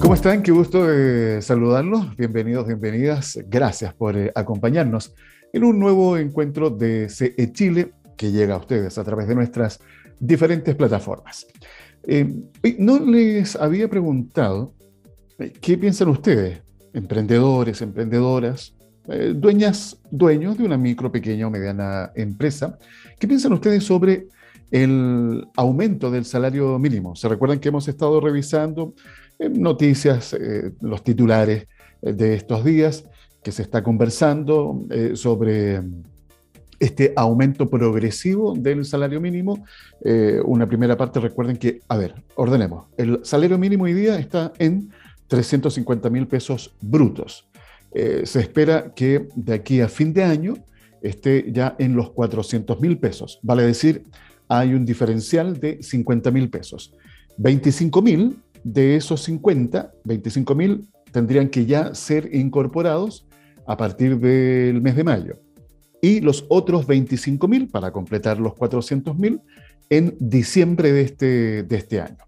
¿Cómo están? Qué gusto de saludarlos. Bienvenidos, bienvenidas. Gracias por eh, acompañarnos en un nuevo encuentro de CE Chile que llega a ustedes a través de nuestras diferentes plataformas. Eh, no les había preguntado eh, qué piensan ustedes, emprendedores, emprendedoras, dueñas, dueños de una micro, pequeña o mediana empresa, qué piensan ustedes sobre el aumento del salario mínimo. Se recuerdan que hemos estado revisando noticias, eh, los titulares eh, de estos días, que se está conversando eh, sobre este aumento progresivo del salario mínimo. una primera parte, recuerden que, a ver, ordenemos, el salario mínimo hoy día está en 350 mil pesos brutos. se espera que de aquí a fin de año esté ya en los 400 mil pesos, vale decir, hay un diferencial de 50 mil pesos. 25 mil de esos 50, 25 mil tendrían que ya ser incorporados a partir del mes de mayo. Y los otros 25 mil, para completar los 400 mil, en diciembre de este, de este año.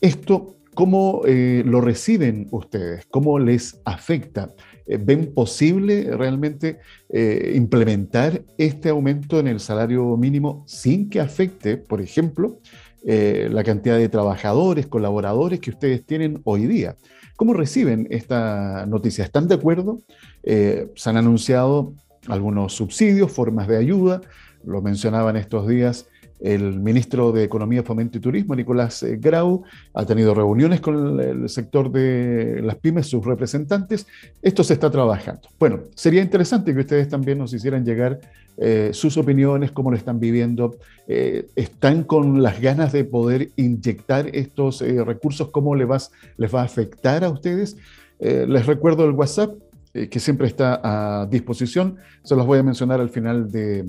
Esto, ¿cómo eh, lo reciben ustedes? ¿Cómo les afecta? Eh, ¿Ven posible realmente eh, implementar este aumento en el salario mínimo sin que afecte, por ejemplo, eh, la cantidad de trabajadores, colaboradores que ustedes tienen hoy día. ¿Cómo reciben esta noticia? ¿Están de acuerdo? Eh, se han anunciado algunos subsidios, formas de ayuda, lo mencionaban estos días el ministro de Economía, Fomento y Turismo, Nicolás eh, Grau, ha tenido reuniones con el sector de las pymes, sus representantes. Esto se está trabajando. Bueno, sería interesante que ustedes también nos hicieran llegar eh, sus opiniones, cómo lo están viviendo. Eh, ¿Están con las ganas de poder inyectar estos recursos? ¿Cómo les va, les va a afectar a ustedes? les recuerdo el WhatsApp eh, que siempre está a disposición. Se los voy a mencionar al final de,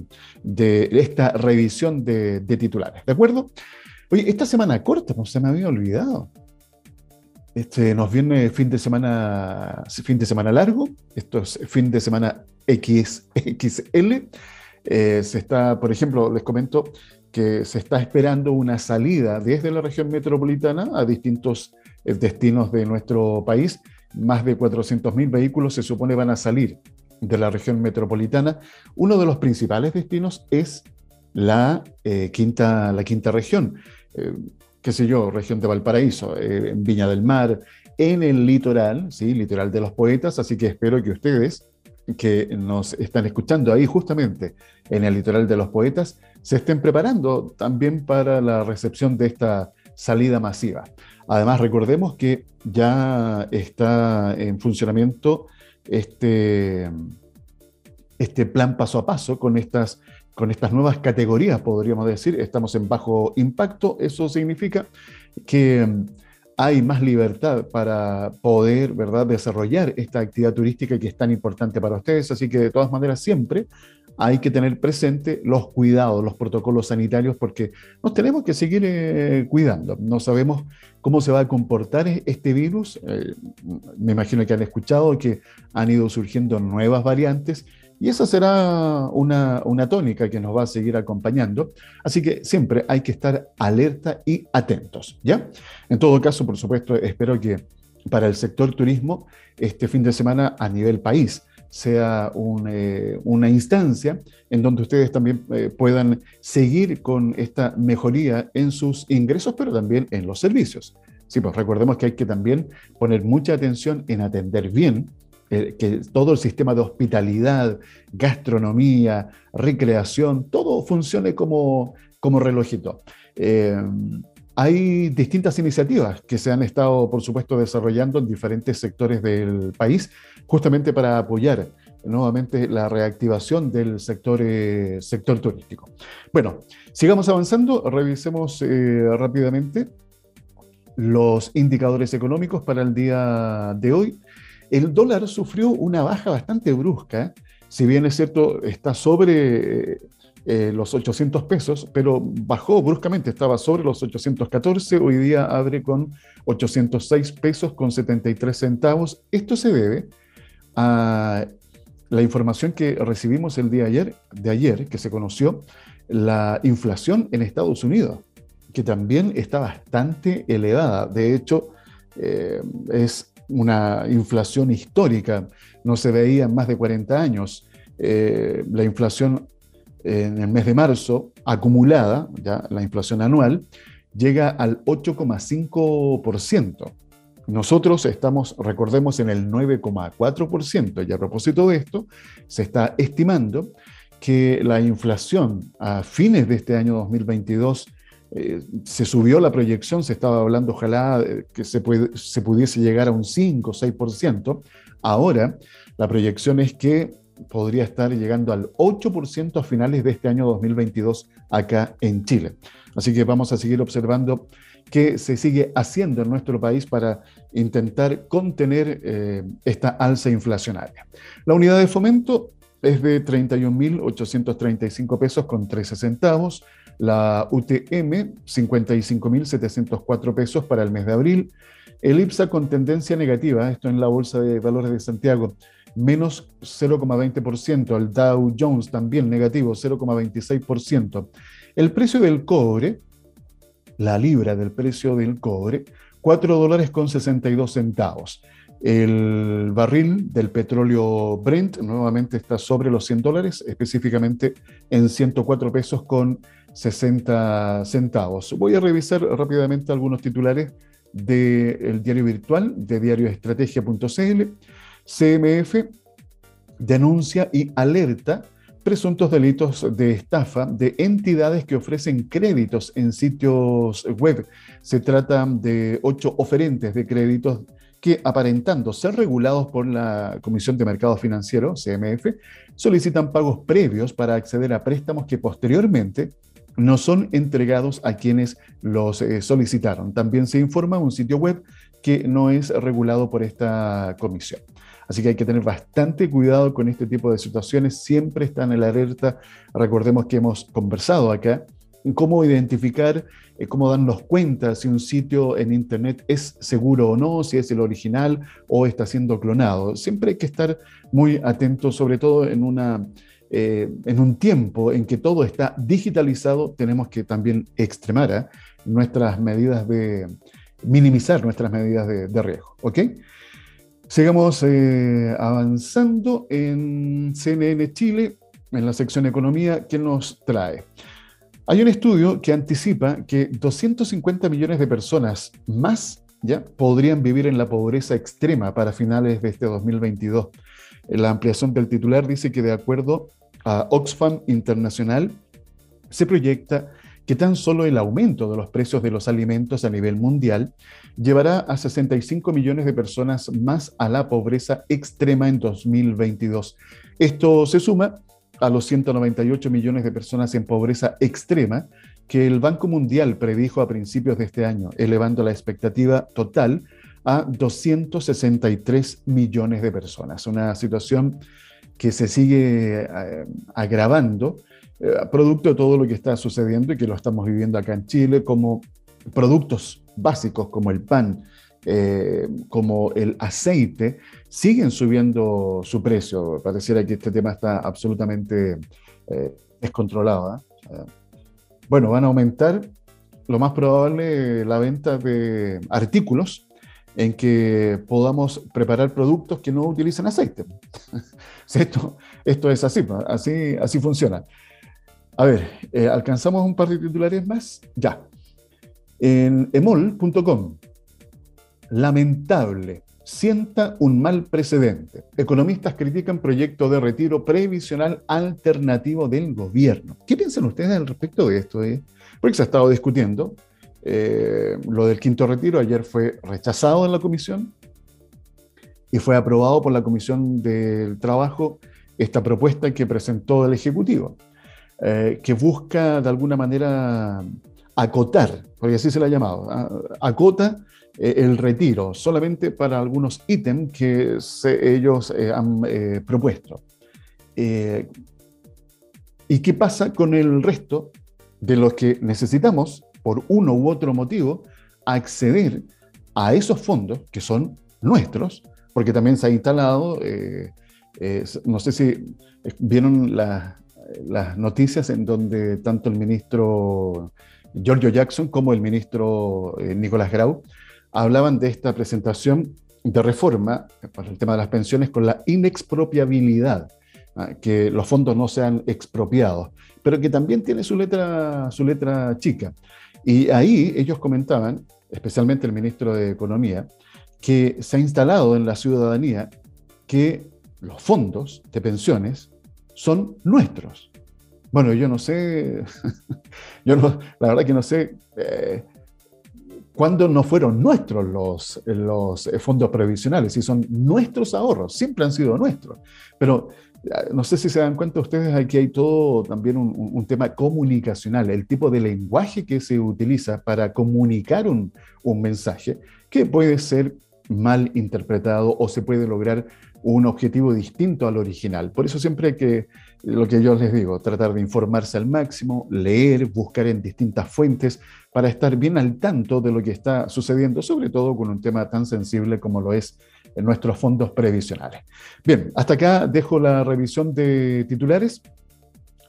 esta revisión de, titulares. ¿De acuerdo? Oye, esta semana corta, no se me había olvidado. Este, nos viene fin de semana, fin de semana largo. Esto es fin de semana XXL. Eh, se está, por ejemplo, les comento que se está esperando una salida desde la región metropolitana a distintos eh, destinos de nuestro país más de 400.000 vehículos se supone van a salir de la región metropolitana. Uno de los principales destinos es la, eh, quinta, la quinta región, eh, qué sé yo, región de Valparaíso, eh, en Viña del Mar, en el litoral, ¿sí? litoral de los poetas, así que espero que ustedes que nos están escuchando ahí justamente en el litoral de los poetas, se estén preparando también para la recepción de esta salida masiva. Además, recordemos que ya está en funcionamiento este, este plan paso a paso con estas, con estas nuevas categorías, podríamos decir. Estamos en bajo impacto. Eso significa que hay más libertad para poder ¿verdad? desarrollar esta actividad turística que es tan importante para ustedes. Así que de todas maneras siempre hay que tener presente los cuidados, los protocolos sanitarios, porque nos tenemos que seguir eh, cuidando. No sabemos cómo se va a comportar e-, este virus. Eh, me imagino que han escuchado que han ido surgiendo nuevas variantes y esa será una, una tónica que nos va a seguir acompañando. Así que siempre hay que estar alerta y atentos, ¿ya? En todo caso, por supuesto, espero que para el sector turismo este fin de semana a nivel país sea eh, una instancia en donde ustedes también eh, puedan seguir con esta mejoría en sus ingresos, pero también en los servicios. Sí, pues recordemos que hay que también poner mucha atención en atender bien eh, que todo el sistema de hospitalidad, gastronomía, recreación, todo funcione como, como relojito. Hay distintas iniciativas que se han estado, por supuesto, desarrollando en diferentes sectores del país, justamente para apoyar nuevamente la reactivación del sector, eh, sector turístico. Bueno, sigamos avanzando, revisemos eh, rápidamente los indicadores económicos para el día de hoy. El dólar sufrió una baja bastante brusca, si bien es cierto, está sobre eh, los 800 pesos, pero bajó bruscamente, estaba sobre los 814, hoy día abre con 806 pesos con 73 centavos. Esto se debe a la información que recibimos el día de ayer, de ayer, que se conoció, la inflación en Estados Unidos, que también está bastante elevada. De hecho, es una inflación histórica, no se veía en más de 40 años. la inflación en el mes de marzo, acumulada, ya la inflación anual, llega al 8,5%. Nosotros estamos, recordemos, en el 9,4% y a propósito de esto, se está estimando que la inflación a fines de este año 2022 eh, se subió la proyección, se estaba hablando ojalá que se, se pudiese llegar a un 5 o 6%. Ahora la proyección es que podría estar llegando al 8% a finales de este año 2022 acá en Chile. Así que vamos a seguir observando qué se sigue haciendo en nuestro país para intentar contener eh, esta alza inflacionaria. La unidad de fomento es de 31.835 pesos con 13 centavos, la UTM 55.704 pesos para el mes de abril, el IPSA con tendencia negativa, esto en la Bolsa de Valores de Santiago, menos 0,20%, el Dow Jones también negativo 0,26%. El precio del cobre, la libra del precio del cobre, 4 dólares con 62 centavos. El barril del petróleo Brent nuevamente está sobre los 100 dólares, específicamente en 104 pesos con 60 centavos. Voy a revisar rápidamente algunos titulares del diario virtual de diarioestrategia.cl. CMF denuncia y alerta presuntos delitos de estafa de entidades que ofrecen créditos en sitios web. Se trata de ocho oferentes de créditos que, aparentando ser regulados por la Comisión de Mercado Financiero, CMF, solicitan pagos previos para acceder a préstamos que posteriormente no son entregados a quienes los eh, solicitaron. También se informa un sitio web que no es regulado por esta comisión. Así que hay que tener bastante cuidado con este tipo de situaciones. Siempre están en la alerta. Recordemos que hemos conversado acá cómo identificar, eh, cómo darnos cuenta si un sitio en Internet es seguro o no, si es el original o está siendo clonado. Siempre hay que estar muy atentos, sobre todo en, una, eh, en un tiempo en que todo está digitalizado, tenemos que también extremar ¿eh? nuestras medidas de, minimizar nuestras medidas de, de riesgo. ¿Ok? Sigamos eh, avanzando en CNN Chile, en la sección Economía, ¿qué nos trae? Hay un estudio que anticipa que 250 millones de personas más ya podrían vivir en la pobreza extrema para finales de este 2022. La ampliación del titular dice que de acuerdo a Oxfam Internacional, se proyecta que tan solo el aumento de los precios de los alimentos a nivel mundial llevará a 65 millones de personas más a la pobreza extrema en 2022. Esto se suma a los 198 millones de personas en pobreza extrema que el Banco Mundial predijo a principios de este año, elevando la expectativa total a 263 millones de personas. Una situación que se sigue eh, agravando eh, producto de todo lo que está sucediendo y que lo estamos viviendo acá en Chile, como productos básicos como el pan, eh, como el aceite, siguen subiendo su precio. Pareciera que este tema está absolutamente eh, descontrolado. bueno, van a aumentar lo más probable la venta de artículos en que podamos preparar productos que no utilicen aceite. esto, esto es así, así, así funciona. A ver, eh, ¿alcanzamos un par de titulares más? Ya. En emol.com, lamentable, sienta un mal precedente. Economistas critican proyecto de retiro previsional alternativo del gobierno. ¿Qué piensan ustedes al respecto de esto? Eh? Porque se ha estado discutiendo. Eh, lo del quinto retiro ayer fue rechazado en la comisión y fue aprobado por la Comisión del Trabajo esta propuesta que presentó el Ejecutivo. Eh, que busca de alguna manera acotar, porque así se le ha llamado, acota eh, el retiro solamente para algunos ítems que ellos eh, han propuesto. ¿Y qué pasa con el resto de los que necesitamos, por uno u otro motivo, acceder a esos fondos que son nuestros? Porque también se ha instalado, no sé si vieron la, las noticias en donde tanto el ministro Giorgio Jackson como el ministro eh, Nicolás Grau hablaban de esta presentación de reforma para el tema de las pensiones con la inexpropiabilidad, ¿ah? que los fondos no sean expropiados, pero que también tiene su letra, su letra chica. Y ahí ellos comentaban, especialmente el ministro de Economía, que se ha instalado en la ciudadanía que los fondos de pensiones son nuestros. Bueno, yo no sé, yo no, la verdad que no sé eh, cuándo no fueron nuestros los, los fondos previsionales, si son nuestros ahorros, siempre han sido nuestros. Pero eh, no sé si se dan cuenta ustedes, aquí hay todo también un, un, tema comunicacional, el tipo de lenguaje que se utiliza para comunicar un, un mensaje que puede ser mal interpretado o se puede lograr un objetivo distinto al original. Por eso siempre que, lo que yo les digo, tratar de informarse al máximo, leer, buscar en distintas fuentes para estar bien al tanto de lo que está sucediendo, sobre todo con un tema tan sensible como lo es en nuestros fondos previsionales. Bien, hasta acá dejo la revisión de titulares,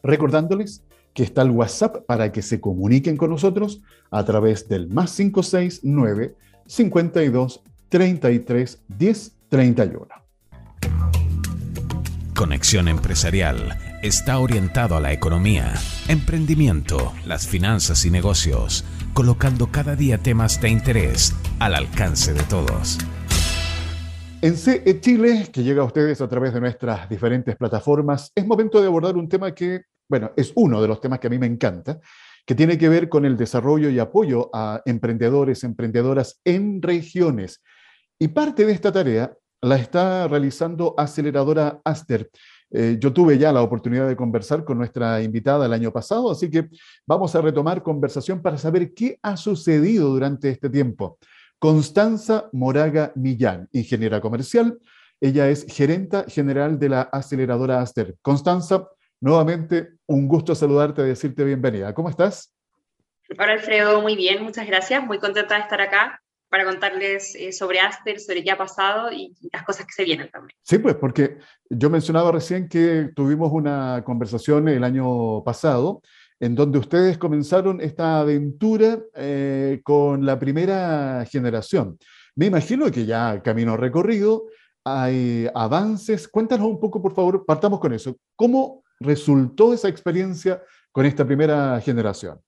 recordándoles que está el WhatsApp para que se comuniquen con nosotros a través del más 569 52 33 10 31. Conexión Empresarial está orientado a la economía, emprendimiento, las finanzas y negocios, colocando cada día temas de interés al alcance de todos. En CE Chile, que llega a ustedes a través de nuestras diferentes plataformas, es momento de abordar un tema que, bueno, es uno de los temas que a mí me encanta, que tiene que ver con el desarrollo y apoyo a emprendedores, emprendedoras en regiones. Y parte de esta tarea la está realizando Aceleradora Aster. Eh, yo tuve ya la oportunidad de conversar con nuestra invitada el año pasado, así que vamos a retomar conversación para saber qué ha sucedido durante este tiempo. Constanza Moraga Millán, ingeniera comercial, ella es gerenta general de la aceleradora Aster. Constanza, nuevamente un gusto saludarte decirte bienvenida. ¿Cómo estás? Hola Alfredo, muy bien, muchas gracias. Muy contenta de estar acá para contarles eh, sobre Aster, sobre qué ha pasado y las cosas que se vienen también. Sí, pues porque yo mencionaba recién que tuvimos una conversación el año pasado en donde ustedes comenzaron esta aventura eh, con la primera generación. Me imagino que ya camino recorrido, hay avances. Cuéntanos un poco, por favor, partamos con eso. ¿Cómo resultó esa experiencia con esta primera generación?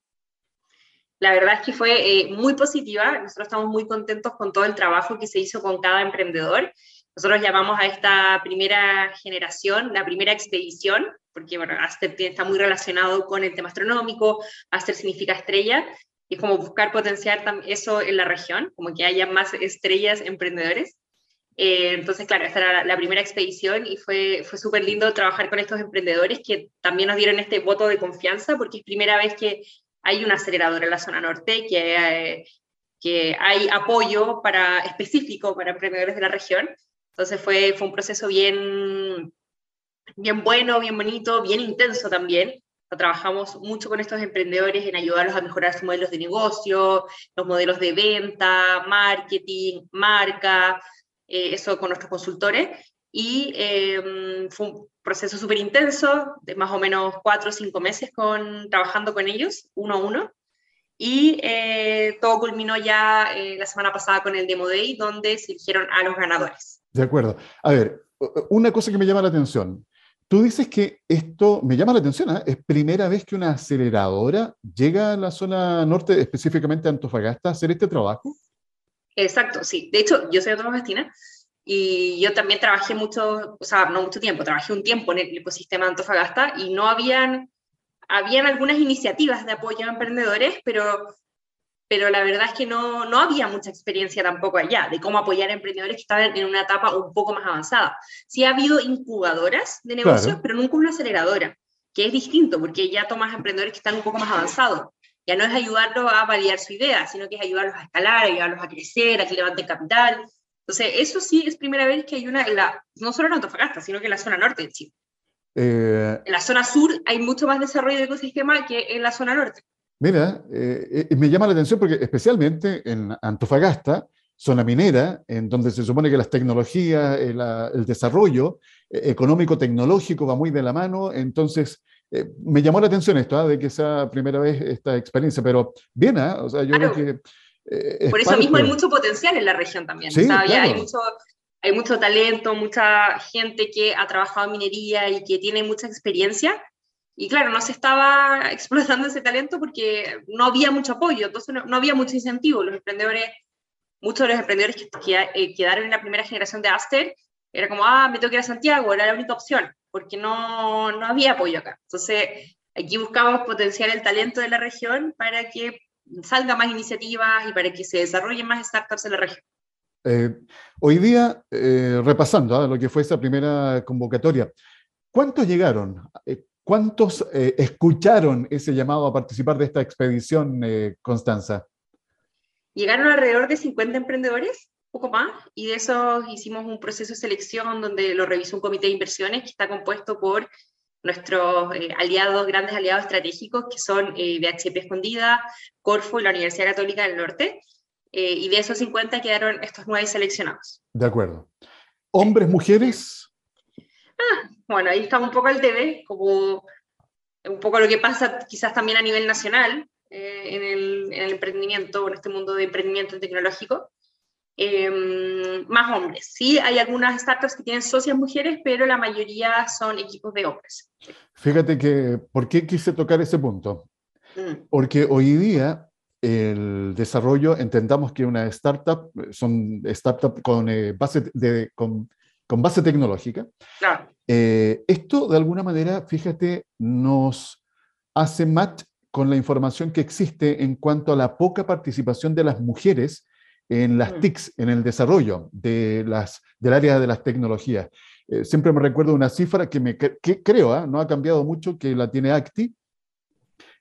La verdad es que fue eh, muy positiva. Nosotros estamos muy contentos con todo el trabajo que se hizo con cada emprendedor. Nosotros llamamos a esta primera generación la primera expedición, porque bueno, Aster está muy relacionado con el tema astronómico, Aster significa estrella, y es como buscar potenciar eso en la región, como que haya más estrellas emprendedores. Eh, entonces, claro, esta era la, primera expedición y fue, fue súper lindo trabajar con estos emprendedores que también nos dieron este voto de confianza porque es primera vez que hay una aceleradora en la zona norte, que, eh, que hay apoyo para, específico para emprendedores de la región. Entonces fue, fue un proceso bien, bien bueno, bien bonito, bien intenso también. Trabajamos mucho con estos emprendedores en ayudarlos a mejorar sus modelos de negocio, los modelos de venta, marketing, marca, eh, eso con nuestros consultores. Y eh, fue un proceso súper intenso, de más o menos cuatro o cinco meses con, trabajando con ellos, uno a uno. Y eh, todo culminó ya eh, la semana pasada con el Demo Day, donde se eligieron a los ganadores. De acuerdo. A ver, una cosa que me llama la atención. Tú dices que esto me llama la atención, ¿eh? es primera vez que una aceleradora llega a la zona norte, específicamente a Antofagasta, a hacer este trabajo. Exacto, sí. De hecho, yo soy Antofagastina, y yo también trabajé mucho, o sea, no mucho tiempo, trabajé un tiempo en el ecosistema de Antofagasta y no habían, habían algunas iniciativas de apoyo a emprendedores, pero, pero la verdad es que no, no había mucha experiencia tampoco allá de cómo apoyar a emprendedores que estaban en una etapa un poco más avanzada. Sí ha habido incubadoras de negocios, pero nunca una aceleradora, que es distinto porque ya tomas emprendedores que están un poco más avanzados. Ya no es ayudarlos a validar su idea, sino que es ayudarlos a escalar, ayudarlos a crecer, a que levanten capital. Entonces, eso sí es primera vez que hay una, la, no solo en Antofagasta, sino que en la zona norte de Chile. Eh, en la zona sur hay mucho más desarrollo de ecosistema que en la zona norte. Mira, eh, me llama la atención porque especialmente en Antofagasta, zona minera, en donde se supone que las tecnologías, el, eh, el desarrollo económico-tecnológico va muy de la mano, entonces me llamó la atención esto, ¿ah? de que sea primera vez esta experiencia, pero bien, ¿ah? o sea, yo creo que Por eso mismo hay mucho potencial en la región también. hay, mucho, hay mucho talento, mucha gente que ha trabajado en minería y que tiene mucha experiencia. Y claro, no se estaba explotando ese talento porque no había mucho apoyo, entonces no, había mucho incentivo. Los emprendedores, muchos de los emprendedores que, eh, quedaron en la primera generación de Aster, era como, ah, me tengo que ir a Santiago, era la única opción, porque no, no había apoyo acá. Entonces, aquí buscamos potenciar el talento de la región para que salga más iniciativas y para que se desarrollen más startups en la región. Eh, hoy día, eh, repasando ¿ah? lo que fue esa primera convocatoria, ¿cuántos llegaron? Eh, ¿Cuántos escucharon ese llamado a participar de esta expedición, Constanza? Llegaron alrededor de 50 emprendedores, poco más, y de esos hicimos un proceso de selección donde lo revisó un comité de inversiones que está compuesto por nuestros aliados, grandes aliados estratégicos, que son BHP Escondida, Corfo y la Universidad Católica del Norte, eh, y de esos 50 quedaron estos nueve seleccionados. De acuerdo. ¿Hombres, mujeres? Ah, bueno, ahí está un poco el TV, como un poco lo que pasa quizás también a nivel nacional eh, en, el, en, el, emprendimiento, en este mundo de emprendimiento tecnológico. Em, más hombres. Sí, hay algunas startups que tienen socias mujeres, pero la mayoría son equipos de hombres. Fíjate que, ¿por qué quise tocar ese punto? Mm. Porque hoy día el desarrollo, entendamos que una startup son startups con, eh, base, de, con, con, base tecnológica. Eh, esto, de alguna manera, fíjate, nos hace match con la información que existe en cuanto a la poca participación de las mujeres en las mm. TICs, en el desarrollo de las, del área de las tecnologías. Eh, siempre me recuerdo una cifra que, me, que creo, ¿ah? no ha cambiado mucho, que la tiene ACTI,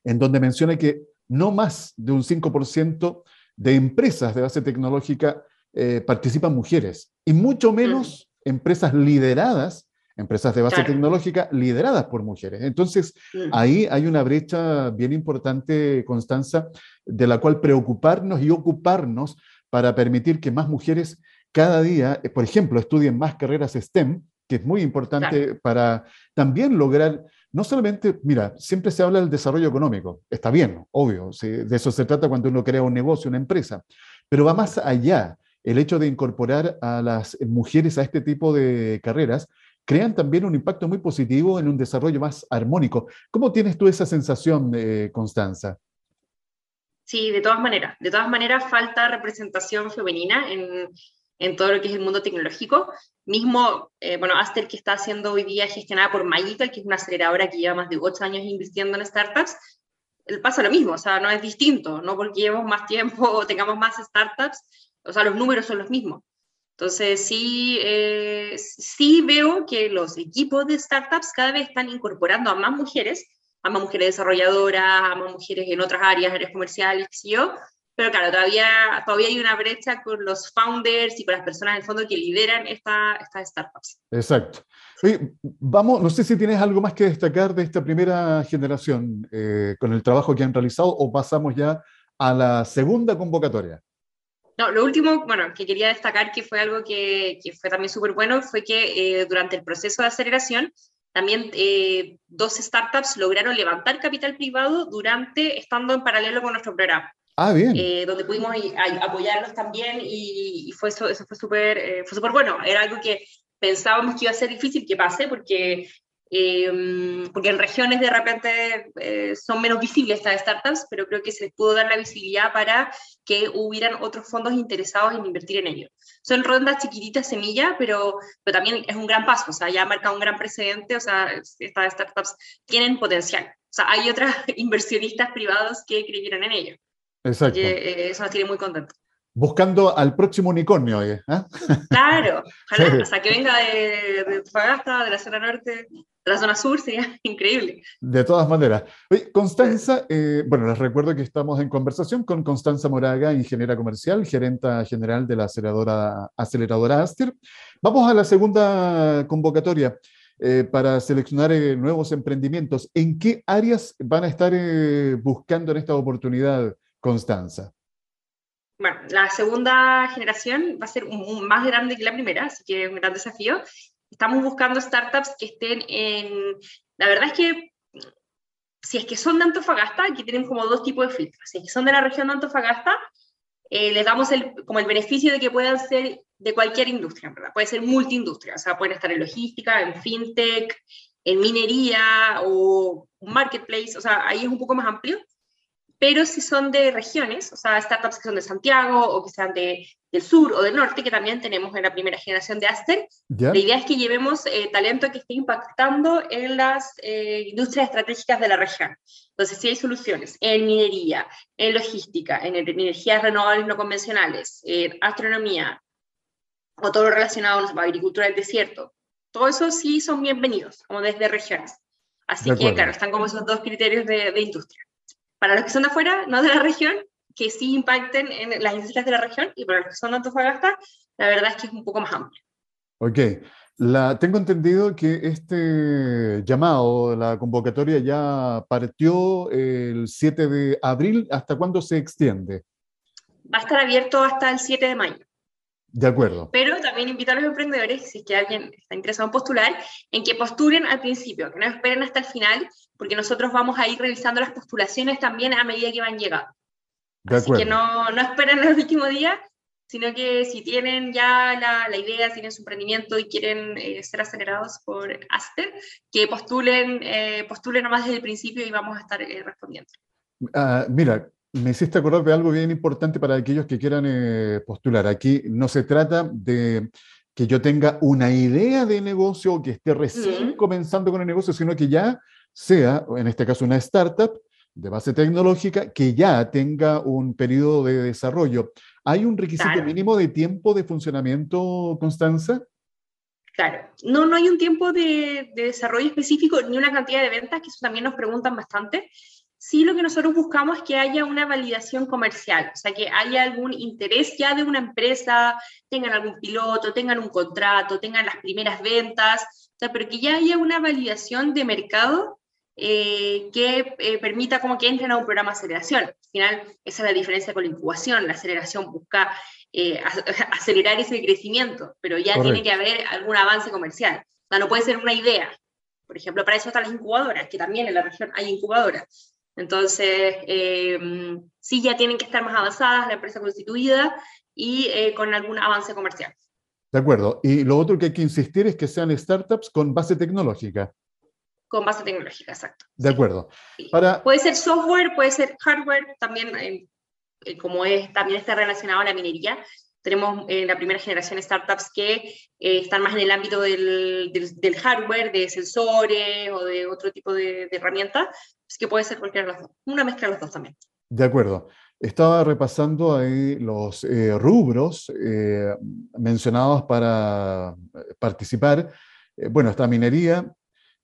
en donde menciona que no más de un 5% de empresas de base tecnológica eh, participan mujeres y mucho menos empresas lideradas, empresas de base tecnológica lideradas por mujeres. Entonces, ahí hay una brecha bien importante, Constanza, de la cual preocuparnos y ocuparnos para permitir que más mujeres cada día, eh, por ejemplo, estudien más carreras STEM, que es muy importante para también lograr no solamente, mira, siempre se habla del desarrollo económico, está bien, obvio, de eso se trata cuando uno crea un negocio, una empresa, pero va más allá. El hecho de incorporar a las mujeres a este tipo de carreras crean también un impacto muy positivo en un desarrollo más armónico. ¿Cómo tienes tú esa sensación, eh, Constanza? Sí, de todas maneras. De todas maneras, falta representación femenina en, en todo lo que es el mundo tecnológico. Mismo, eh, bueno, Aster que está siendo hoy día gestionada por Magical, que es una aceleradora que lleva más de ocho años invirtiendo en startups, pasa lo mismo, o sea, no es distinto, no porque llevemos más tiempo o tengamos más startups, o sea, los números son los mismos. Entonces, sí, eh, sí veo que los equipos de startups cada vez están incorporando a más mujeres, a más mujeres desarrolladoras, a más mujeres en otras áreas, áreas comerciales, qué yo, pero claro, todavía, todavía hay una brecha con los founders y con las personas en el fondo que lideran esta, estas startups. Exacto. vamos, no sé si tienes algo más que destacar de esta primera generación eh, con el trabajo que han realizado o pasamos ya a la segunda convocatoria. No, lo último, bueno, que quería destacar que fue algo que, que fue también súper bueno, fue que eh, durante el proceso de aceleración, también eh, dos startups lograron levantar capital privado durante, estando en paralelo con nuestro programa. Ah, bien. Eh, donde pudimos apoyarlos también y, fue eso, eso fue súper eh, fue súper bueno. Era algo que pensábamos que iba a ser difícil que pase porque, em, porque en regiones de repente eh, son menos visibles estas startups, pero creo que se les pudo dar la visibilidad para que hubieran otros fondos interesados en invertir en ello. Son rondas chiquititas, semilla, pero, pero también es un gran paso, o sea, ya ha marcado un gran precedente, o sea, estas startups tienen potencial. O sea, hay otros inversionistas privados que creyeron en ello. Exacto. Eh, eso nos tiene muy contentos. Buscando al próximo unicornio, ¿eh? Claro, ojalá, o sea, que venga de, de Tufagasta, de la zona norte, la zona sur, sería increíble. De todas maneras. Constanza, eh, bueno, les recuerdo que estamos en conversación con Constanza Moraga, ingeniera comercial, gerenta general de la aceleradora, aceleradora Aster. Vamos a la segunda convocatoria. Eh, para seleccionar nuevos emprendimientos. ¿En qué áreas van a estar buscando en esta oportunidad, Constanza? Bueno, la segunda generación va a ser más grande que la primera, así que es un gran desafío. Estamos buscando startups que estén en... La verdad es que si es que son de Antofagasta, aquí tienen como dos tipos de filtros. Si es que son de la región de Antofagasta, eh, les damos el, como el beneficio de que puedan ser de cualquier industria, ¿verdad? Puede ser multiindustria, o sea, pueden estar en logística, en fintech, en minería o marketplace, o sea, ahí es un poco más amplio. Pero si son de regiones, o sea, startups que son de Santiago o que sean de, del sur o del norte, que también tenemos en la primera generación de Aster, la idea es que llevemos eh, talento que esté impactando en las eh, industrias estratégicas de la región. Entonces, si hay soluciones en minería, en logística, en energías renovables no convencionales, en astronomía, o todo lo relacionado a agricultura del desierto, todo eso sí son bienvenidos, como desde regiones. Así que, claro, están como esos dos criterios de, de, industria. Para los que son de afuera, no de la región, que sí impacten en las industrias de la región, y para los que son de Antofagasta, la verdad es que es un poco más amplio. Ok. La, tengo entendido que este llamado, la convocatoria ya partió el 7 de abril. ¿Hasta cuándo se extiende? Va a estar abierto hasta el 7 de mayo. De acuerdo. Pero también invito a los emprendedores, si es que alguien está interesado en postular, en que postulen al principio, que no esperen hasta el final, porque nosotros vamos a ir realizando las postulaciones también a medida que van llegando. De Así que no, no esperen el último día, sino que si tienen ya la, la idea, tienen su emprendimiento y quieren eh, ser acelerados por Aster, que postulen, eh, postulen nomás desde el principio y vamos a estar eh, respondiendo. Uh, mira, me hiciste acordar de algo bien importante para aquellos que quieran eh, postular. Aquí no se trata de que yo tenga una idea de negocio o que esté recién comenzando con el negocio, sino que ya sea, en este caso, una startup de base tecnológica que ya tenga un periodo de desarrollo. ¿Hay un requisito mínimo de tiempo de funcionamiento, Constanza? Claro, no, no hay un tiempo de, de desarrollo específico ni una cantidad de ventas, que eso también nos preguntan bastante sí lo que nosotros buscamos es que haya una validación comercial, o sea, que haya algún interés ya de una empresa, tengan algún piloto, tengan un contrato, tengan las primeras ventas, o sea, pero que ya haya una validación de mercado eh, que eh, permita como que entren a un programa de aceleración. Al final, esa es la diferencia con la incubación. La aceleración busca eh, acelerar ese crecimiento, pero ya tiene que haber algún avance comercial. O sea, no puede ser una idea. Por ejemplo, para eso están las incubadoras, que también en la región hay incubadoras. Entonces, eh, sí ya tienen que estar más avanzadas, la empresa constituida y eh, con algún avance comercial. De acuerdo. Y lo otro que hay que insistir es que sean startups con base tecnológica. Con base tecnológica, exacto. De acuerdo. Para... Puede ser software, puede ser hardware, también eh, como es, también está relacionado a la minería. Tenemos en la primera generación startups que están más en el ámbito del, del, hardware, de sensores o de otro tipo de, de herramientas, que puede ser cualquiera de los dos, una mezcla de los dos también. De acuerdo. Estaba repasando ahí los eh, rubros eh, mencionados para eh, participar. bueno, está minería,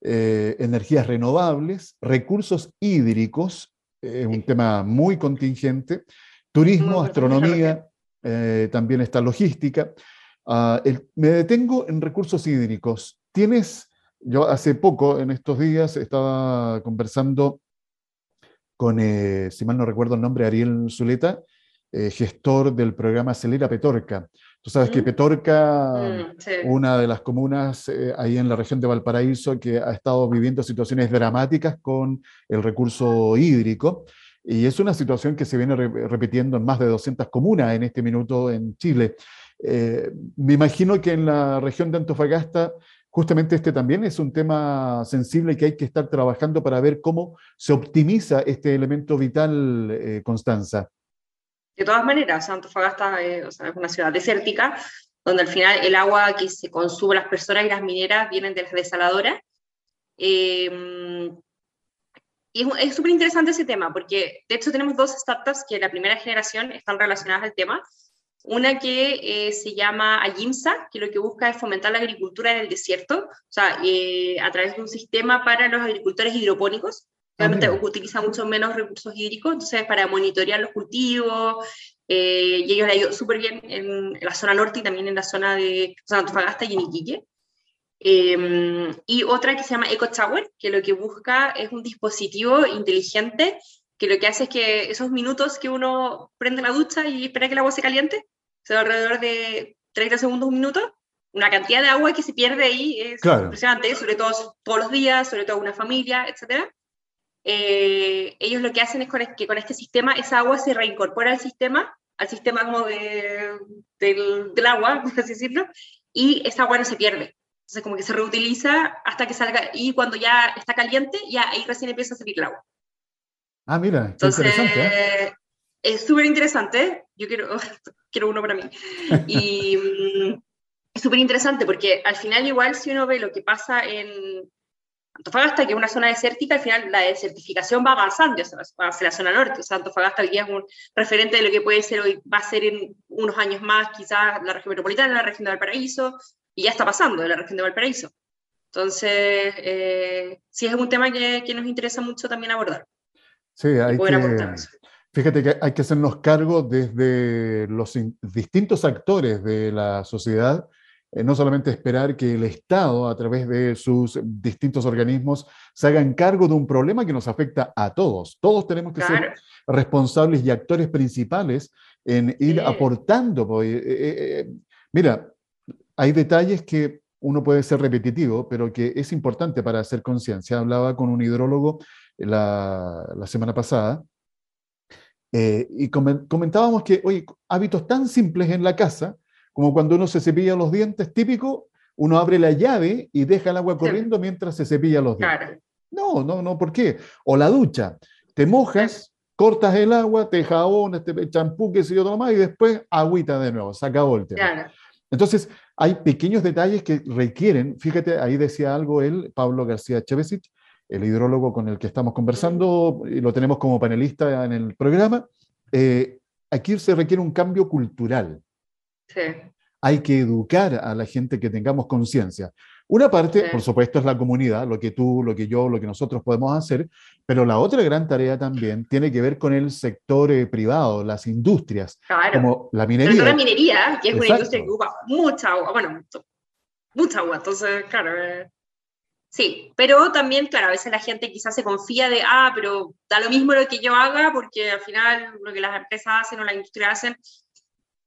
energías renovables, recursos hídricos, es un tema muy contingente, turismo, astronomía, también está logística. Ah, me detengo en recursos hídricos. ¿Tienes yo hace poco, en estos días, estaba conversando con, eh, si mal no recuerdo el nombre, Ariel Zuleta, eh, gestor del programa Acelera Petorca. Tú sabes que. Petorca, mm, una de las comunas eh, ahí en la región de Valparaíso, que ha estado viviendo situaciones dramáticas con el recurso hídrico. Y es una situación que se viene repitiendo en más de 200 comunas en este minuto en Chile. me imagino que en la región de Antofagasta justamente este también es un tema sensible que hay que estar trabajando para ver cómo se optimiza este elemento vital, eh, Constanza. De todas maneras, Antofagasta eh, es una ciudad desértica, donde al final el agua que se consume las personas y las mineras vienen de las desaladoras. Eh, y es súper interesante ese tema, porque de hecho tenemos dos startups que en la primera generación están relacionadas al tema, una que eh, se llama Ayimsa, que lo que busca es fomentar la agricultura en el desierto, o sea, eh, a través de un sistema para los agricultores hidropónicos. Obviamente utiliza mucho menos recursos hídricos, entonces para monitorear los cultivos, eh, y ellos le ha ido súper bien en, la zona norte y también en la zona de o Antofagasta y en Iquique. Em, y otra que se llama Eco Tower, que lo que busca es un dispositivo inteligente que lo que hace es que esos minutos que uno prende la ducha y espera que el agua se caliente, se alrededor de 30 segundos, un minuto, una cantidad de agua que se pierde ahí es impresionante, sobre todo todos los días, sobre todo una familia, etc. Eh, ellos lo que hacen es que con este sistema esa agua se reincorpora al sistema al sistema como de, del, del, agua, por así decirlo, y esa agua no se pierde. Entonces como que se reutiliza hasta que salga, y cuando ya está caliente, ya ahí recién empieza a salir el agua. Ah, mira, Entonces, interesante. ¿eh? Es súper interesante, yo quiero, quiero uno para mí. Y mm, es súper interesante porque al final igual si uno ve lo que pasa en, Antofagasta, que es una zona desértica, al final la desertificación va avanzando hacia la zona norte. O sea, Antofagasta hoy día es un referente de lo que puede ser hoy, va a ser en unos años más quizás la región metropolitana, la región de Valparaíso, y ya está pasando en la región de Valparaíso. Entonces, eh, sí es un tema que, que, nos interesa mucho también abordar. Sí, hay que, fíjate que hay que hacernos cargo desde los distintos actores de la sociedad no solamente esperar que el Estado, a través de sus distintos organismos, se hagan cargo de un problema que nos afecta a todos. Todos tenemos que ser responsables y actores principales en ir aportando. Pues, eh, eh, mira, hay detalles que uno puede ser repetitivo, pero que es importante para hacer conciencia. Hablaba con un hidrólogo la, la semana pasada y comentábamos que, oye, hábitos tan simples en la casa, como cuando uno se cepilla los dientes, típico, uno abre la llave y deja el agua corriendo mientras se cepilla los dientes. No, no, no, ¿por qué? O la ducha, te mojas, cortas el agua, te jabones, te champú, qué sé yo, todo más, y después agüita de nuevo, se acabó el tema. Entonces, hay pequeños detalles que requieren, fíjate, ahí decía algo él, Pablo García Chevesic, el hidrólogo con el que estamos conversando, y lo tenemos como panelista en el programa, eh, aquí se requiere un cambio cultural. Hay que educar a la gente que tengamos conciencia. Una parte, por supuesto, es la comunidad, lo que tú, lo que yo, lo que nosotros podemos hacer, pero la otra gran tarea también tiene que ver con el sector eh, privado, las industrias, como la minería. la minería, que es una industria que ocupa mucha agua, bueno, mucha agua, entonces, claro, eh, sí, pero también, claro, a veces la gente quizás se confía de, ah, pero da lo mismo lo que yo haga, porque al final lo que las empresas hacen o la industria hacen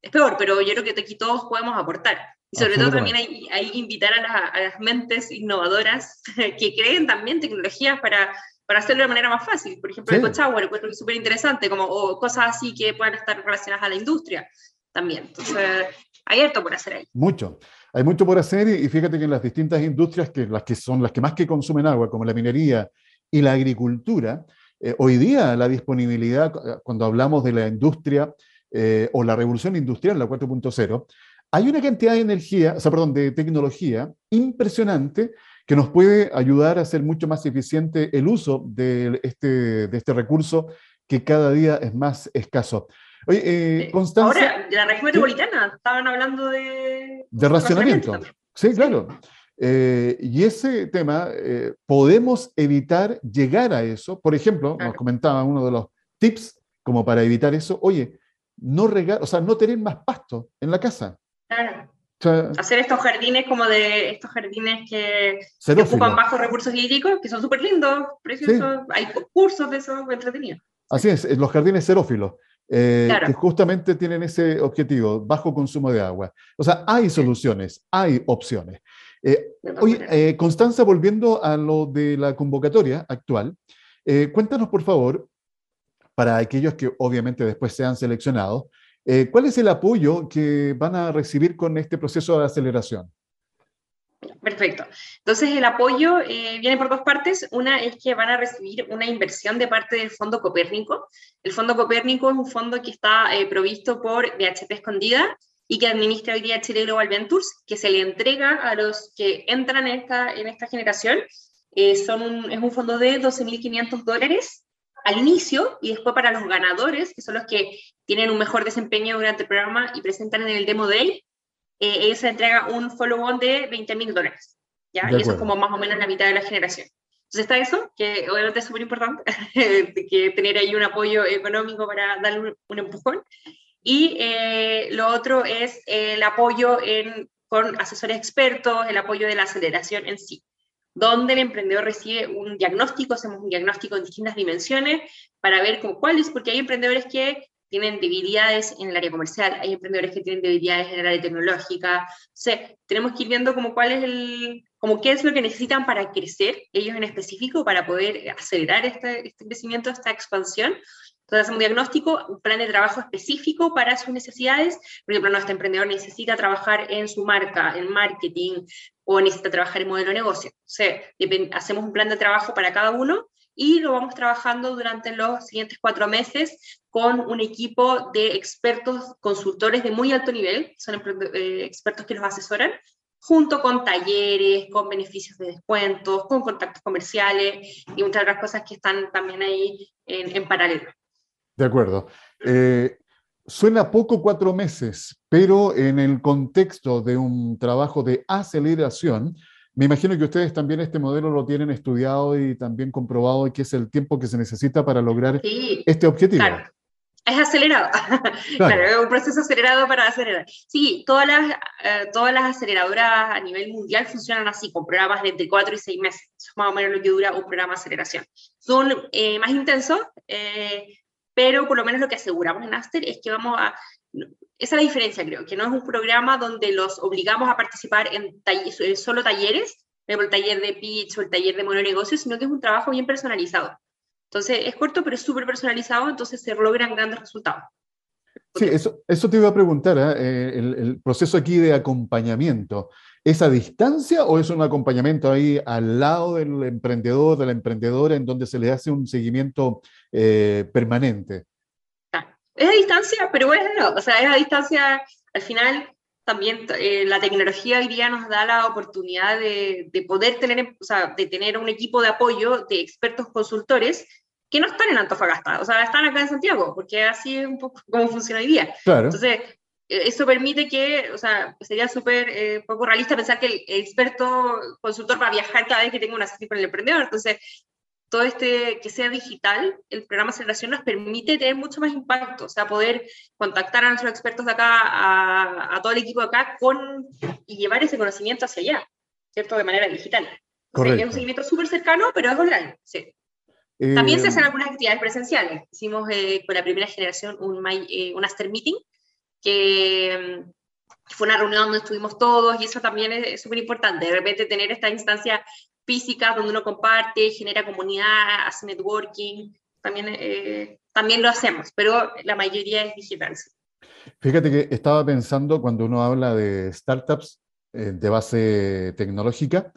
es peor, pero yo creo que aquí todos podemos aportar. Y sobre todo también hay, hay invitar a, las mentes innovadoras que creen también tecnologías para, para hacerlo de manera más fácil. Por ejemplo, el Eco encuentro que es súper interesante, como o cosas así que puedan estar relacionadas a la industria también. Entonces, hay harto por hacer ahí. Mucho. Hay mucho por hacer y fíjate que en las distintas industrias, que las que son las que más que consumen agua, como la minería y la agricultura, eh, hoy día la disponibilidad, cuando hablamos de la industria eh, o la revolución industrial, la 4.0, hay una cantidad de energía, o sea, perdón, de tecnología impresionante que nos puede ayudar a hacer mucho más eficiente el uso de este, de este recurso que cada día es más escaso. Oye, eh, Constanza... Ahora, la región metropolitana, estaban hablando de... De racionamiento. sí, claro. Eh, y ese tema, podemos evitar llegar a eso. Por ejemplo, nos comentaba uno de los tips como para evitar eso. Oye, no regar, o sea, no tener más pasto en la casa. Claro. Hacer estos jardines como de estos jardines que, ocupan bajos recursos hídricos, que son súper lindos, preciosos. Hay cursos de eso entretenidos. Así es, los jardines xerófilos, eh, que justamente tienen ese objetivo, bajo consumo de agua. O sea, hay soluciones, hay opciones. Eh, oye, eh, Constanza, volviendo a lo de la convocatoria actual, cuéntanos por favor para aquellos que obviamente después sean seleccionados. Eh, ¿Cuál es el apoyo que van a recibir con este proceso de aceleración? Perfecto. Entonces, el apoyo eh, viene por dos partes. Una es que van a recibir una inversión de parte del Fondo Copérnico. El Fondo Copérnico es un fondo que está eh, provisto por DHP Escondida y que administra hoy día Chile Global Ventures, que se le entrega a los que entran en esta, en esta generación. son es un fondo de 12.500 dólares al inicio y después para los ganadores, que son los que tienen un mejor desempeño durante el programa y presentan en el Demo Day, eh, ellos se entrega un follow-on de 20 mil dólares. ¿ya? Y eso es como más o menos la mitad de la generación. Entonces está eso, que obviamente es súper importante, que tener ahí un apoyo económico para darle un, empujón. Y eh, lo otro es el apoyo en, con asesores expertos, el apoyo de la aceleración en sí donde el emprendedor recibe un diagnóstico, hacemos un diagnóstico en distintas dimensiones para ver cuáles, porque hay emprendedores que tienen debilidades en el área comercial, hay emprendedores que tienen debilidades en el área tecnológica, o sea, tenemos que ir viendo como cuál es el, como qué es lo que necesitan para crecer, ellos en específico, para poder acelerar este, este crecimiento, esta expansión, Entonces hacemos un diagnóstico, un plan de trabajo específico para sus necesidades. Por ejemplo, nuestro emprendedor necesita trabajar en su marca, en marketing, o necesita trabajar en modelo de negocio. Hacemos un plan de trabajo para cada uno y lo vamos trabajando durante los siguientes cuatro meses con un equipo de expertos consultores de muy alto nivel, son eh, expertos que nos asesoran, junto con talleres, con beneficios de descuentos, con contactos comerciales y muchas otras cosas que están también ahí en, paralelo. De acuerdo. Eh, suena poco cuatro meses, pero en el contexto de un trabajo de aceleración, me imagino que ustedes también este modelo lo tienen estudiado y también comprobado y que es el tiempo que se necesita para lograr este objetivo. Claro. Es acelerado. Claro. es un proceso acelerado para acelerar. Sí, todas las, eh, todas las aceleradoras a nivel mundial funcionan así, con programas de entre 4 y 6 meses. Eso es más o menos lo que dura un programa de aceleración. Son eh, más intensos, eh, pero por lo menos lo que aseguramos en Aster es que vamos a esa es la diferencia, creo, que no es un programa donde los obligamos a participar en solo talleres, el taller de pitch o el taller de mononegocio, sino que es un trabajo bien personalizado. Entonces, es corto, pero es súper personalizado, entonces se logran grandes resultados. Sí, eso, eso te iba a preguntar, ¿eh? Eh, el, el, proceso aquí de acompañamiento, ¿es a distancia o es un acompañamiento ahí al lado del emprendedor, de la emprendedora, en donde se le hace un seguimiento eh, permanente? Es a distancia, pero bueno, no, o sea, es a distancia, al final también eh, la tecnología hoy día nos da la oportunidad de, de, poder tener, o sea, de tener un equipo de apoyo de expertos consultores que no están en Antofagasta, o sea, están acá en Santiago, porque así es un poco como funciona hoy día. Claro. Entonces, eso permite que, o sea, sería súper eh, poco realista pensar que el experto consultor va a viajar cada vez que tenga una sesión con el emprendedor. Entonces, todo este, que sea digital, el programa Aceleración nos permite tener mucho más impacto, o sea, poder contactar a nuestros expertos de acá, a, todo el equipo de acá, con, y llevar ese conocimiento hacia allá, ¿cierto? De manera digital. es un seguimiento súper cercano, pero es online, sí. También se hacen eh, algunas actividades presenciales. Hicimos eh, con la primera generación un, eh, un Aster Meeting, que mm, fue una reunión donde estuvimos todos y eso también es súper importante. De repente tener esta instancia física donde uno comparte, genera comunidad, hace networking, también, eh, también lo hacemos, pero la mayoría es digital. Fíjate que estaba pensando cuando uno habla de startups eh, de base tecnológica,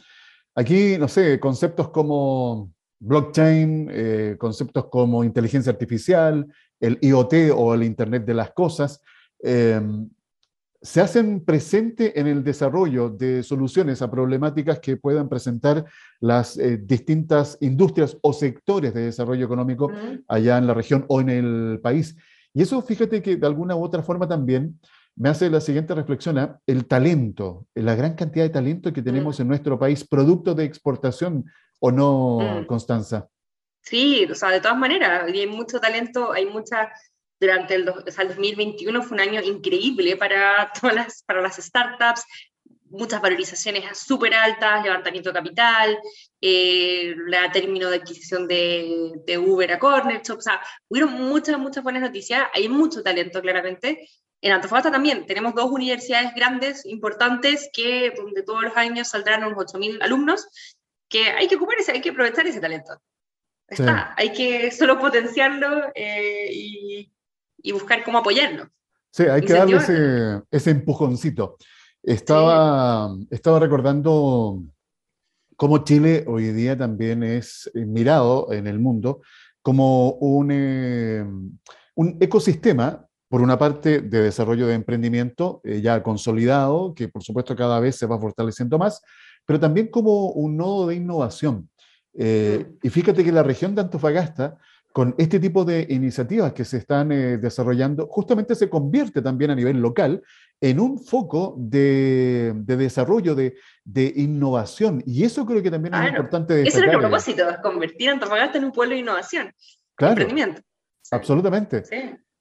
aquí, no sé, conceptos como blockchain, eh, conceptos como inteligencia artificial, el IoT o el Internet de las Cosas, se hacen presente en el desarrollo de soluciones a problemáticas que puedan presentar las eh, distintas industrias o sectores de desarrollo económico allá en la región o en el país. Y eso, fíjate que de alguna u otra forma también me hace la siguiente reflexión, ¿eh? el talento, la gran cantidad de talento que tenemos en nuestro país, producto de exportación o no, Constanza. Sí, o sea, de todas maneras, hay mucho talento, hay mucha durante el, 2021 fue un año increíble para todas las, para las startups, muchas valorizaciones súper altas, levantamiento de capital, eh, la término de adquisición de, de Uber a Corner o sea, hubieron muchas, muchas buenas noticias, hay mucho talento claramente. En Antofagasta también. Tenemos dos universidades grandes, importantes, que donde todos los años saldrán unos 8.000 alumnos, que hay que ocupar ese, hay que aprovechar ese talento. Está, hay que solo potenciarlo eh, y, y buscar cómo apoyarlo. Sí, hay que darle ese, ese empujoncito. Estaba, estaba recordando cómo Chile hoy día también es mirado en el mundo como un, eh, un ecosistema, por una parte, de desarrollo de emprendimiento eh, ya consolidado, que por supuesto cada vez se va fortaleciendo más, pero también como un nodo de innovación. Eh, mm. y fíjate que la región de Antofagasta con este tipo de iniciativas que se están eh, desarrollando, justamente se convierte también a nivel local en un foco de, desarrollo, de, innovación. Y eso creo que también es importante destacar. Ese es el propósito, convertir Antofagasta en un pueblo de innovación, claro, emprendimiento. Absolutamente.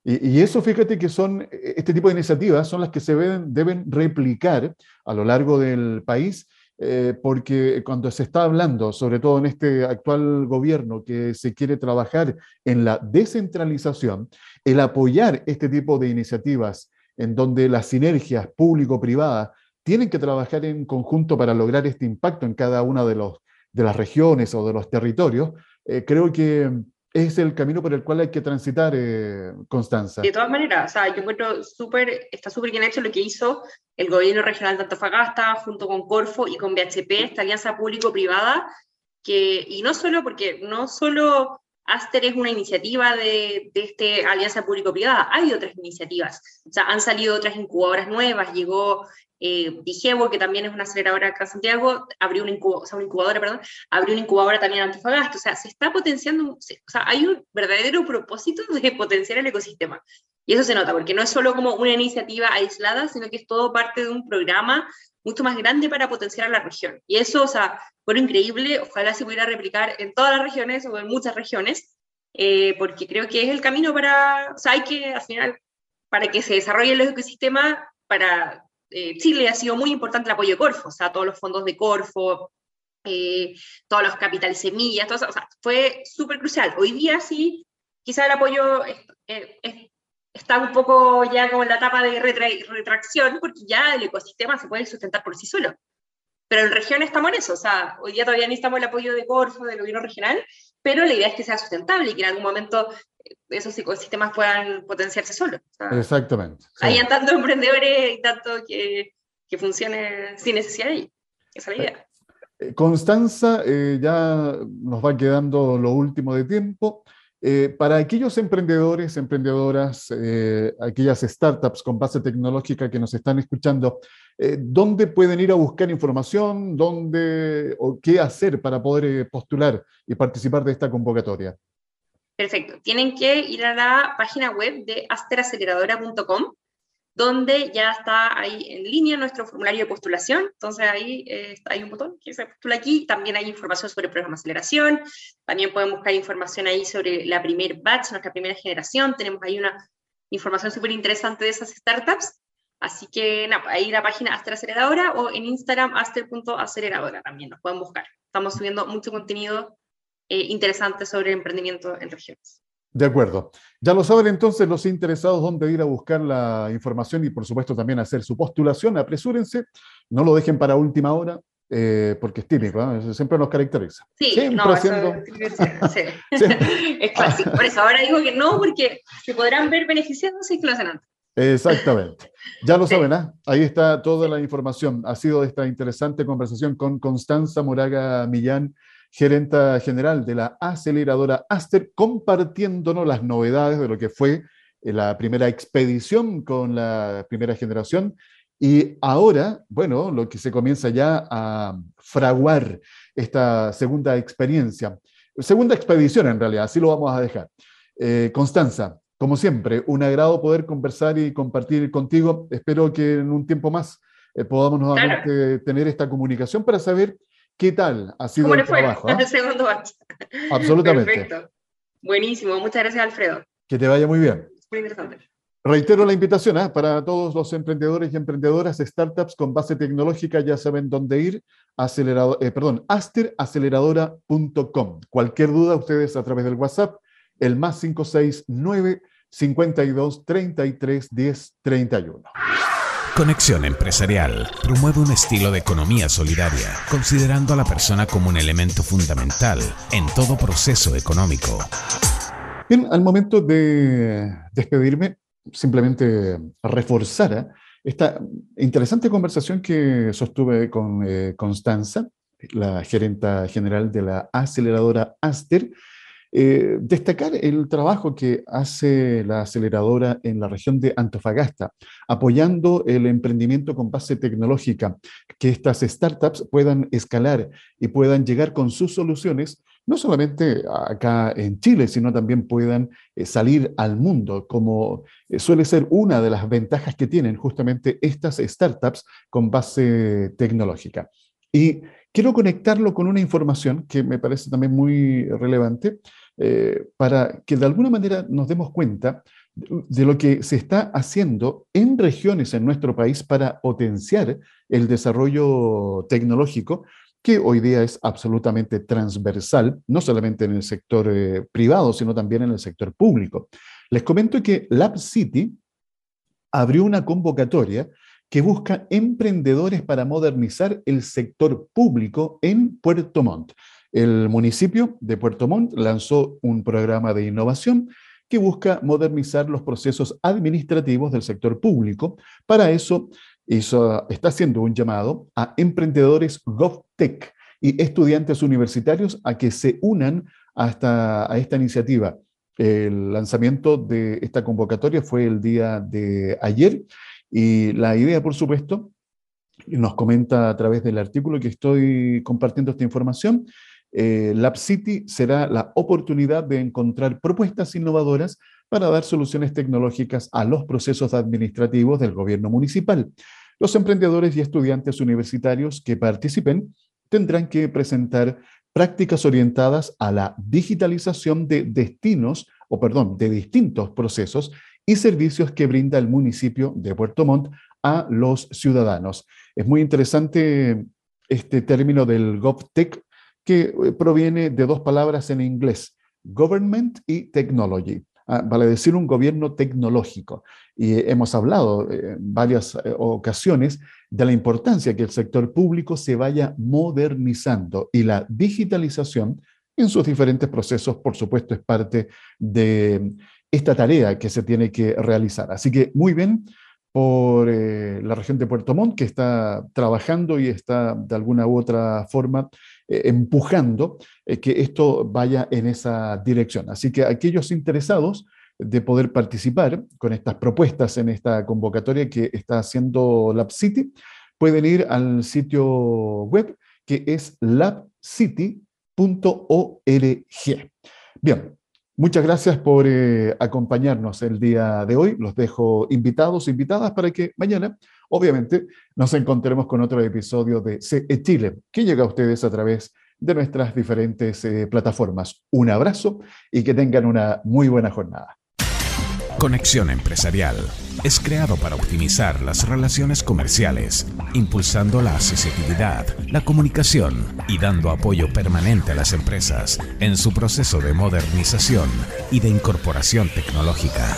Y, eso, fíjate que son, este tipo de iniciativas son las que se deben, deben replicar a lo largo del país eh, porque cuando se está hablando, sobre todo en este actual gobierno, que se quiere trabajar en la descentralización, el apoyar este tipo de iniciativas en donde las sinergias público-privadas tienen que trabajar en conjunto para lograr este impacto en cada una de, las regiones o de los territorios, eh, creo que es el camino por el cual hay que transitar, eh, Constanza. De todas maneras, o sea, yo encuentro súper, está súper bien hecho lo que hizo el gobierno regional de Antofagasta junto con Corfo y con BHP, esta alianza público-privada, que, y no solo porque no solo Aster es una iniciativa de, de esta alianza público-privada, hay otras iniciativas, o sea, han salido otras incubadoras nuevas, llegó eh, Digebo, que también es una aceleradora acá en Santiago, abrió una, incubadora, perdón, abrió una incubadora también en Antofagasta, o sea, se está potenciando, o sea, hay un verdadero propósito de potenciar el ecosistema. Y eso se nota, porque no es solo como una iniciativa aislada, sino que es todo parte de un programa mucho más grande para potenciar a la región. Y eso, o sea, fue increíble, ojalá se pudiera replicar en todas las regiones o en muchas regiones, eh, porque creo que es el camino para, o sea, hay que, al final, para que se desarrolle el ecosistema, para eh, Chile ha sido muy importante el apoyo de Corfo, o sea, todos los fondos de Corfo, eh, todos los capitales semillas, todo eso, o sea, fue súper crucial. Hoy día sí, quizá el apoyo está un poco ya como en la etapa de retracción, porque ya el ecosistema se puede sustentar por sí solo. Pero en región estamos en eso, o sea, hoy día todavía necesitamos el apoyo de Corfo, del gobierno regional, pero la idea es que sea sustentable y que en algún momento esos ecosistemas puedan potenciarse solos. Exactamente. Hayan tantos emprendedores y tanto que, que funcione sin necesidad de ellos. Esa es la idea. Eh, Constanza, eh, ya nos va quedando lo último de tiempo. Eh, para aquellos emprendedores, emprendedoras, aquellas startups con base tecnológica que nos están escuchando, ¿dónde pueden ir a buscar información? ¿Dónde o qué hacer para poder postular y participar de esta convocatoria? Perfecto. Tienen que ir a la página web de asteraceleradora.com, donde ya está ahí en línea nuestro formulario de postulación. Entonces ahí eh, hay un botón que se postula aquí. También hay información sobre el programa de aceleración. También pueden buscar información ahí sobre la primer batch, nuestra primera generación. Tenemos ahí una información súper interesante de esas startups. Así que nada, ahí la página Aster Aceleradora o en Instagram aster.aceleradora también nos pueden buscar. Estamos subiendo mucho contenido eh, interesante sobre emprendimiento en regiones. De acuerdo. Ya lo saben entonces los interesados dónde ir a buscar la información y por supuesto también hacer su postulación. Apresúrense, no lo dejen para última hora, eh, porque es típico, ¿eh? siempre nos caracteriza. Sí, no, haciendo... es clásico. Por eso ahora digo que no, porque se podrán ver beneficiándose y que lo hacen antes. Exactamente. Ya lo saben, ¿ah? ahí está toda la información. Ha sido esta interesante conversación con Constanza Moraga Millán, gerenta general de la aceleradora Aster, compartiéndonos las novedades de lo que fue eh, la primera expedición con la primera generación. Y ahora, bueno, lo que se comienza ya a fraguar esta segunda experiencia, segunda expedición en realidad, así lo vamos a dejar. Eh, Constanza, como siempre, un agrado poder conversar y compartir contigo. Espero que en un tiempo más eh, podamos nuevamente tener esta comunicación para saber ¿Qué tal ha sido el trabajo? El segundo batch. Absolutamente. Perfecto. Buenísimo. Muchas gracias, Alfredo. Que te vaya muy bien. Muy interesante. Reitero la invitación ¿eh? para todos los emprendedores y emprendedoras, startups con base tecnológica, ya saben dónde ir, acelerado, eh, perdón, asteraceleradora.com. Cualquier duda, ustedes a través del WhatsApp, el más 569 52 33 10 31. Conexión Empresarial promueve un estilo de economía solidaria, considerando a la persona como un elemento fundamental en todo proceso económico. Bien, al momento de despedirme, simplemente reforzar ¿eh? esta interesante conversación que sostuve con eh, Constanza, la gerenta general de la aceleradora Aster, eh, destacar el trabajo que hace la aceleradora en la región de Antofagasta, apoyando el emprendimiento con base tecnológica, que estas startups puedan escalar y puedan llegar con sus soluciones, no solamente acá en Chile, sino también puedan eh, salir al mundo, como eh, suele ser una de las ventajas que tienen justamente estas startups con base tecnológica. Y quiero conectarlo con una información que me parece también muy relevante, eh, para que de alguna manera nos demos cuenta de lo que se está haciendo en regiones en nuestro país para potenciar el desarrollo tecnológico, que hoy día es absolutamente transversal, no solamente en el sector eh, privado, sino también en el sector público. Les comento que Lab City abrió una convocatoria que busca emprendedores para modernizar el sector público en Puerto Montt. El municipio de Puerto Montt lanzó un programa de innovación que busca modernizar los procesos administrativos del sector público. Para eso está haciendo un llamado a emprendedores GovTech y estudiantes universitarios a que se unan a esta iniciativa. El lanzamiento de esta convocatoria fue el día de ayer y la idea, por supuesto, nos comenta a través del artículo que estoy compartiendo esta información, eh, Lab City será la oportunidad de encontrar propuestas innovadoras para dar soluciones tecnológicas a los procesos administrativos del gobierno municipal. Los emprendedores y estudiantes universitarios que participen tendrán que presentar prácticas orientadas a la digitalización de destinos, o perdón, de distintos procesos y servicios que brinda el municipio de Puerto Montt a los ciudadanos. Es muy interesante este término del GovTech que eh, proviene de dos palabras en inglés, government y technology. Ah, vale decir un gobierno tecnológico. Y hemos hablado en varias eh, ocasiones de la importancia que el sector público se vaya modernizando y la digitalización en sus diferentes procesos, por supuesto, es parte de esta tarea que se tiene que realizar. Así que muy bien por eh, la región de Puerto Montt, que está trabajando y está de alguna u otra forma eh, empujando que esto vaya en esa dirección. Así que aquellos interesados de poder participar con estas propuestas en esta convocatoria que está haciendo LabCity, pueden ir al sitio web que es labcity.org. Bien, muchas gracias por eh, acompañarnos el día de hoy. Los dejo invitados, invitadas para que mañana, obviamente, nos encontremos con otro episodio de CE Chile, que llega a ustedes a través de nuestras diferentes eh, plataformas. Un abrazo y que tengan una muy buena jornada. Conexión Empresarial es creado para optimizar las relaciones comerciales, impulsando la accesibilidad, la comunicación y dando apoyo permanente a las empresas en su proceso de modernización y de incorporación tecnológica.